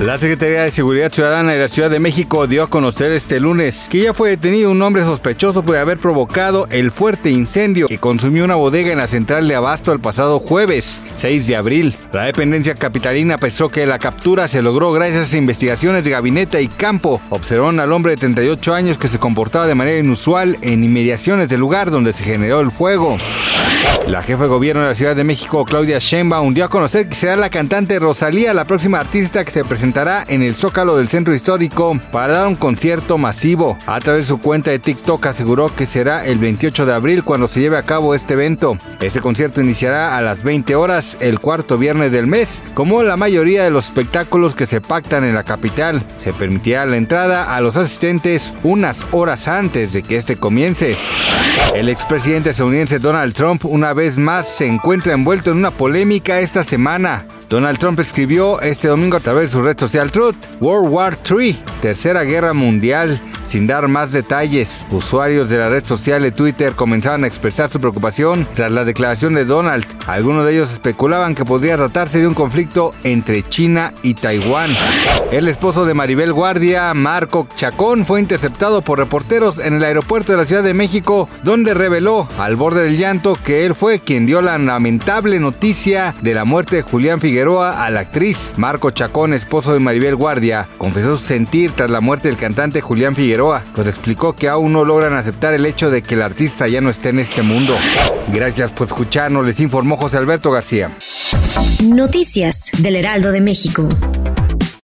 La Secretaría de Seguridad Ciudadana de la Ciudad de México dio a conocer este lunes que ya fue detenido un hombre sospechoso de haber provocado el fuerte incendio que consumió una bodega en la central de Abasto el pasado jueves 6 de abril. La dependencia capitalina pensó que la captura se logró gracias a investigaciones de gabinete y campo. Observaron al hombre de 38 años que se comportaba de manera inusual en inmediaciones del lugar donde se generó el fuego. La jefa de gobierno de la Ciudad de México, Claudia Sheinbaum, dio a conocer que será la cantante Rosalía, la próxima artista que se presentará en el Zócalo del Centro Histórico para dar un concierto masivo. A través de su cuenta de TikTok aseguró que será el 28 de abril cuando se lleve a cabo este evento. Este concierto iniciará a las 20 horas el cuarto viernes del mes. Como la mayoría de los espectáculos que se pactan en la capital, se permitirá la entrada a los asistentes unas horas antes de que este comience. El expresidente estadounidense Donald Trump una vez más se encuentra envuelto en una polémica esta semana. Donald Trump escribió este domingo a través de su red social Truth, World War III, Tercera Guerra Mundial, sin dar más detalles. Usuarios de la red social de Twitter comenzaron a expresar su preocupación tras la declaración de Donald. Algunos de ellos especulaban que podría tratarse de un conflicto entre China y Taiwán. El esposo de Maribel Guardia, Marco Chacón, fue interceptado por reporteros en el aeropuerto de la Ciudad de México, donde reveló al borde del llanto que él fue quien dio la lamentable noticia de la muerte de Julián Figueroa a la actriz. Marco Chacón, esposo de Maribel Guardia, confesó su sentir tras la muerte del cantante Julián Figueroa, pues explicó que aún no logran aceptar el hecho de que el artista ya no esté en este mundo. Gracias por escucharnos, les informó José Alberto García. Noticias del Heraldo de México.